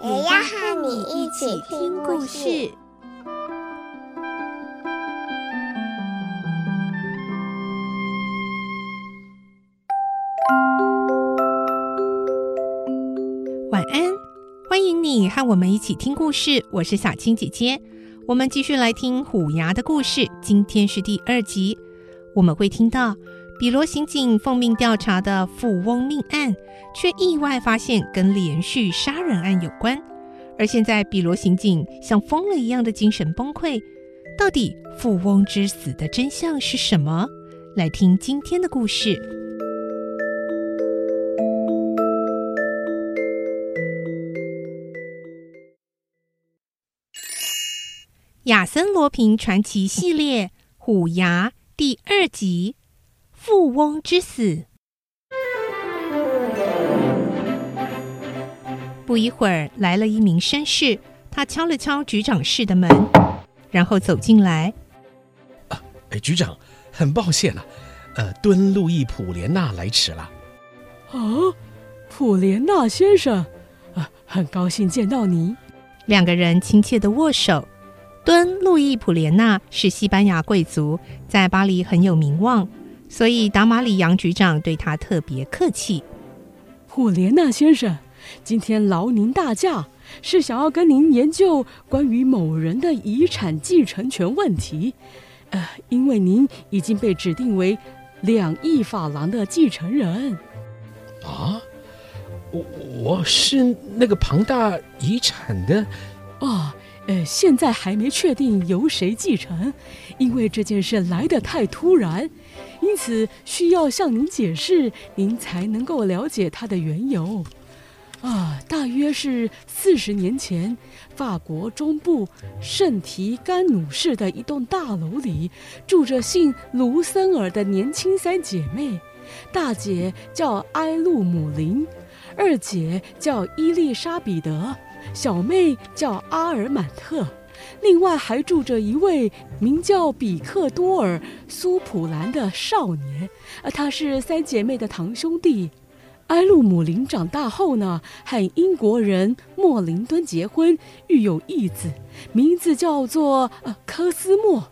也要和你一起听故事。晚安，欢迎你和我们一起听故事。我是小青姐姐，我们继续来听虎牙的故事。今天是第二集，我们会听到比罗刑警奉命调查的富翁命案，却意外发现跟连续杀人案有关。而现在，比罗刑警像疯了一样的精神崩溃。到底富翁之死的真相是什么？来听今天的故事。亚森罗平传奇系列《虎牙》第二集《富翁之死》。不一会儿，来了一名绅士，他敲了敲局长室的门，然后走进来。啊，哎，局长，很抱歉了，呃，敦路易普莲娜来迟了。啊，普莲娜先生，啊，很高兴见到你。两个人亲切的握手。敦路易普莲娜是西班牙贵族，在巴黎很有名望，所以达马里杨局长对他特别客气。霍莲娜先生，今天劳您大驾，是想要跟您研究关于某人的遗产继承权问题。呃，因为您已经被指定为两亿法郎的继承人。啊，我我是那个庞大遗产的。啊。呃，现在还没确定由谁继承，因为这件事来得太突然，因此需要向您解释，您才能够了解它的缘由。啊，大约是四十年前，法国中部圣提甘努市的一栋大楼里，住着姓卢森尔的年轻三姐妹，大姐叫埃露姆林，二姐叫伊丽莎彼得。小妹叫阿尔满特，另外还住着一位名叫比克多尔苏普兰的少年，呃，他是三姐妹的堂兄弟。埃路姆林长大后呢，和英国人莫林敦结婚，育有一子，名字叫做呃科斯莫。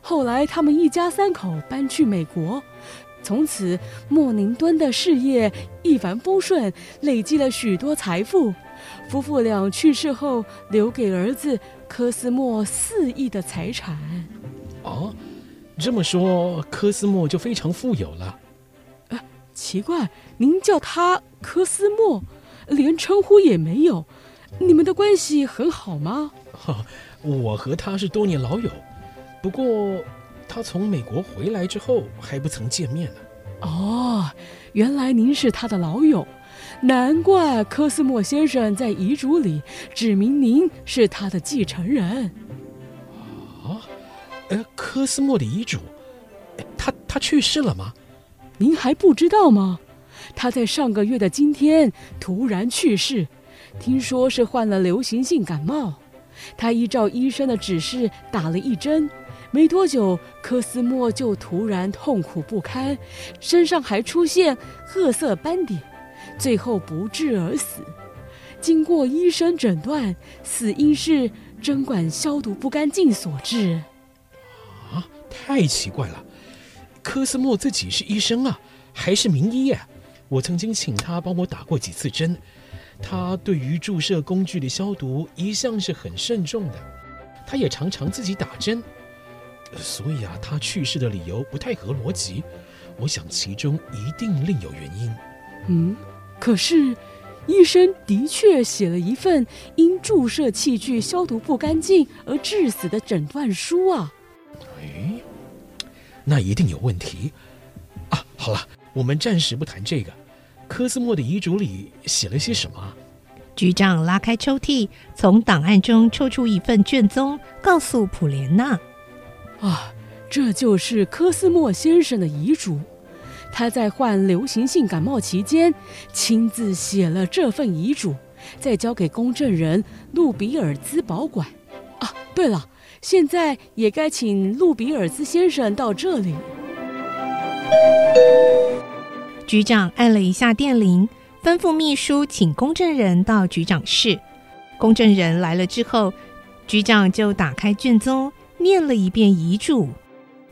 后来他们一家三口搬去美国，从此莫宁敦的事业一帆风顺，累积了许多财富。夫妇俩去世后，留给儿子科斯莫四亿的财产。哦，这么说，科斯莫就非常富有了。啊，奇怪，您叫他科斯莫，连称呼也没有，你们的关系很好吗？哦，我和他是多年老友，不过他从美国回来之后还不曾见面呢。哦，原来您是他的老友。难怪科斯莫先生在遗嘱里指明您是他的继承人。啊，呃，科斯莫的遗嘱，他他去世了吗？您还不知道吗？他在上个月的今天突然去世，听说是患了流行性感冒。他依照医生的指示打了一针，没多久，科斯莫就突然痛苦不堪，身上还出现褐色斑点。最后不治而死。经过医生诊断，死因是针管消毒不干净所致。啊，太奇怪了！科斯莫自己是医生啊，还是名医啊。我曾经请他帮我打过几次针，他对于注射工具的消毒一向是很慎重的。他也常常自己打针，所以啊，他去世的理由不太合逻辑。我想其中一定另有原因。嗯。可是，医生的确写了一份因注射器具消毒不干净而致死的诊断书啊！哎，那一定有问题啊！好了，我们暂时不谈这个。科斯莫的遗嘱里写了些什么？局长拉开抽屉，从档案中抽出一份卷宗，告诉普莲娜：“啊，这就是科斯莫先生的遗嘱。他在患流行性感冒期间，亲自写了这份遗嘱，再交给公证人路比尔兹保管。啊，对了，现在也该请路比尔兹先生到这里。”局长按了一下电铃。吩咐秘书请公证人到局长室。公证人来了之后，局长就打开卷宗，念了一遍遗嘱。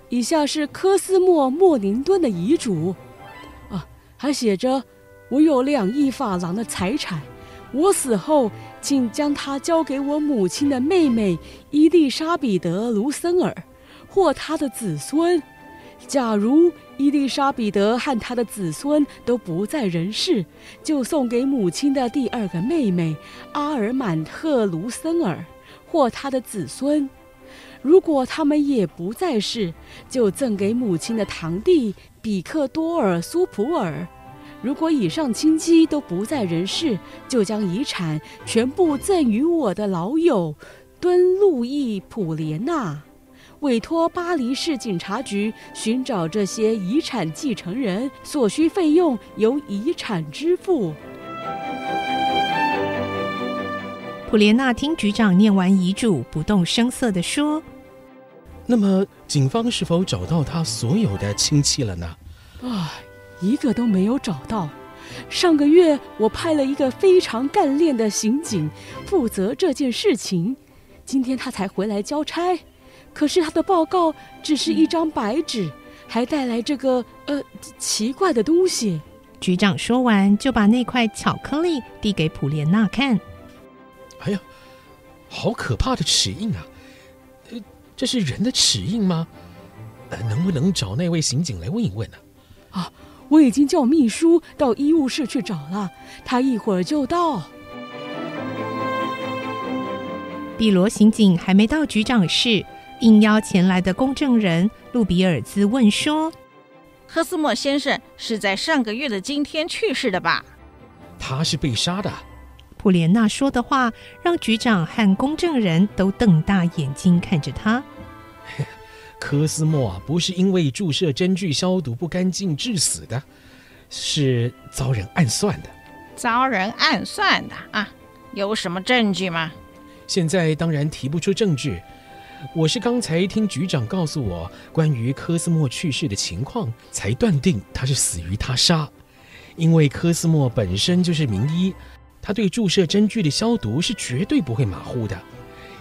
以下是科斯莫·莫宁顿的遗嘱。啊，还写着：“我有两亿法郎的财产，我死后，请将它交给我母亲的妹妹伊丽莎彼得·卢森尔或她的子孙。假如……”伊丽莎彼得和她的子孙都不在人世，就送给母亲的第二个妹妹阿尔满特·卢森尔或他的子孙；如果他们也不在世，就赠给母亲的堂弟比克多尔·苏普尔；如果以上亲戚都不在人世，就将遗产全部赠予我的老友敦路易·普莲娜。委托巴黎市警察局寻找这些遗产继承人，所需费用由遗产支付。普莲娜听局长念完遗嘱，不动声色地说：“那么，警方是否找到他所有的亲戚了呢？”“啊，一个都没有找到。上个月我派了一个非常干练的刑警负责这件事情，今天他才回来交差。”可是他的报告只是一张白纸，还带来这个呃奇怪的东西。局长说完，就把那块巧克力递给普莲娜看。好可怕的齿印啊！呃，这是人的齿印吗？呃，能不能找那位刑警来问一问呢？啊，我已经叫秘书到医务室去找了，他一会儿就到。比罗刑警还没到局长室。应邀前来的公证人路比尔兹问说：“科斯莫先生是在上个月的今天去世的吧？”“他是被杀的。”普莲娜说的话让局长和公证人都瞪大眼睛看着他。科斯莫不是因为注射针具消毒不干净致死的，是遭人暗算的。遭人暗算的啊？有什么证据吗？现在当然提不出证据。我是刚才听局长告诉我关于科斯莫去世的情况，才断定他是死于他杀。因为科斯莫本身就是名医，他对注射针具的消毒是绝对不会马虎的，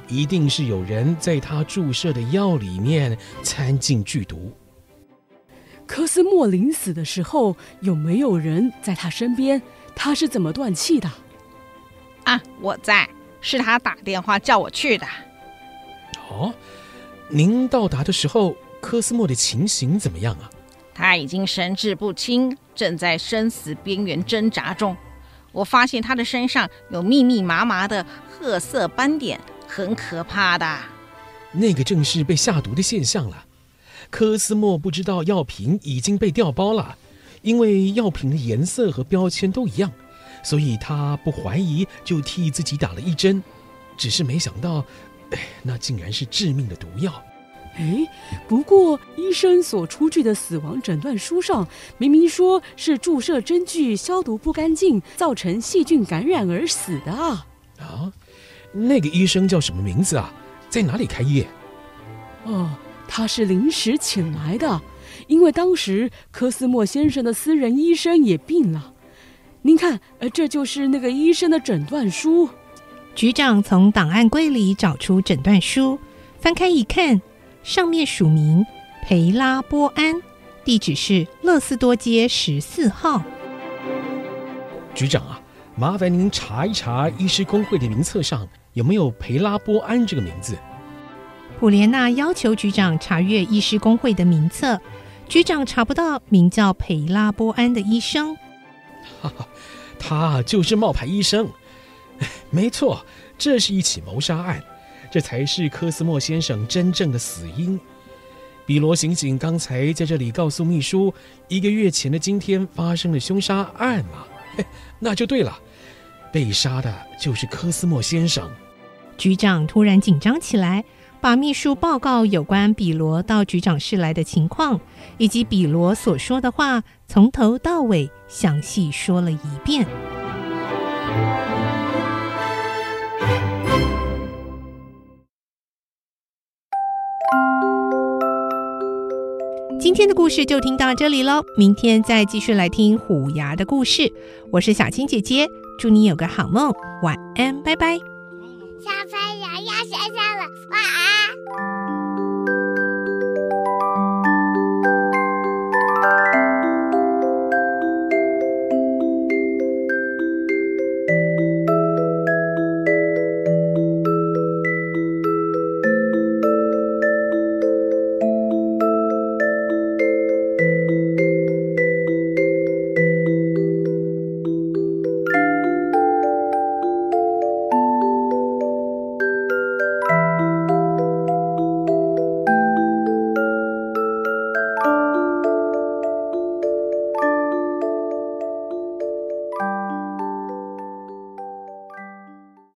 一定是有人在他注射的药里面掺进剧毒。科斯莫临死的时候有没有人在他身边？他是怎么断气的？啊，我在，是他打电话叫我去的。哦，您到达的时候，科斯莫的情形怎么样啊？他已经神志不清，正在生死边缘挣扎中。我发现他的身上有密密麻麻的褐色斑点，很可怕的。那个正是被下毒的现象了。科斯莫不知道药品已经被调包了，因为药品的颜色和标签都一样，所以他不怀疑，就替自己打了一针。只是没想到。那竟然是致命的毒药！哎，不过医生所出具的死亡诊断书上明明说是注射针具消毒不干净，造成细菌感染而死的啊！啊，那个医生叫什么名字啊？在哪里开业？哦，他是临时请来的，因为当时科斯莫先生的私人医生也病了。您看，呃，这就是那个医生的诊断书。局长从档案柜里找出诊断书，翻开一看，上面署名培拉波安，地址是乐斯多街十四号。局长啊，麻烦您查一查医师工会的名册上有没有培拉波安这个名字。普莲娜要求局长查阅医师工会的名册，局长查不到名叫培拉波安的医生。哈哈，他就是冒牌医生。没错，这是一起谋杀案，这才是科斯莫先生真正的死因。比罗刑警刚才在这里告诉秘书，一个月前的今天发生了凶杀案嘛？嘿，那就对了。被杀的就是科斯莫先生。局长突然紧张起来，把秘书报告有关比罗到局长室来的情况，以及比罗所说的话，从头到尾详细说了一遍。今天的故事就听到这里喽，明天再继续来听虎牙的故事。我是小青姐姐，祝你有个好梦，晚安，拜拜。小朋友要睡觉了，晚安。